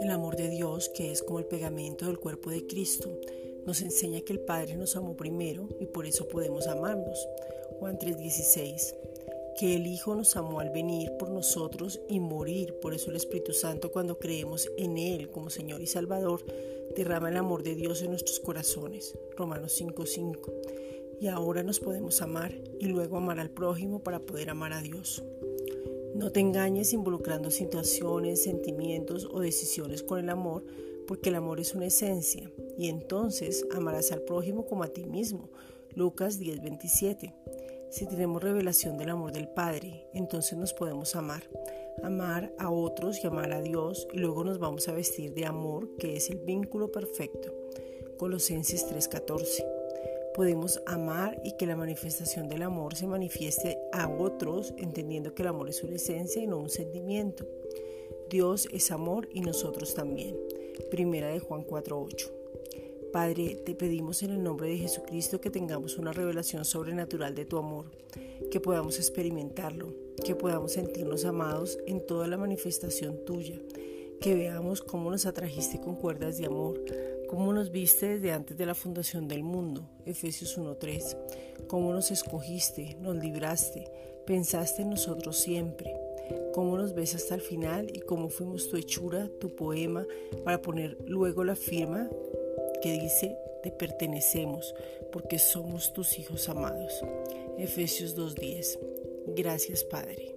El amor de Dios, que es como el pegamento del cuerpo de Cristo, nos enseña que el Padre nos amó primero y por eso podemos amarnos. Juan 3:16 que el Hijo nos amó al venir por nosotros y morir. Por eso el Espíritu Santo, cuando creemos en Él como Señor y Salvador, derrama el amor de Dios en nuestros corazones. Romanos 5:5. Y ahora nos podemos amar y luego amar al prójimo para poder amar a Dios. No te engañes involucrando situaciones, sentimientos o decisiones con el amor, porque el amor es una esencia, y entonces amarás al prójimo como a ti mismo. Lucas 10:27. Si tenemos revelación del amor del Padre, entonces nos podemos amar. Amar a otros y amar a Dios y luego nos vamos a vestir de amor, que es el vínculo perfecto. Colosenses 3:14. Podemos amar y que la manifestación del amor se manifieste a otros, entendiendo que el amor es una esencia y no un sentimiento. Dios es amor y nosotros también. Primera de Juan 4:8. Padre, te pedimos en el nombre de Jesucristo que tengamos una revelación sobrenatural de tu amor, que podamos experimentarlo, que podamos sentirnos amados en toda la manifestación tuya, que veamos cómo nos atrajiste con cuerdas de amor, cómo nos viste desde antes de la fundación del mundo, Efesios 1.3, cómo nos escogiste, nos libraste, pensaste en nosotros siempre, cómo nos ves hasta el final y cómo fuimos tu hechura, tu poema, para poner luego la firma que dice, te pertenecemos porque somos tus hijos amados. Efesios 2.10. Gracias Padre.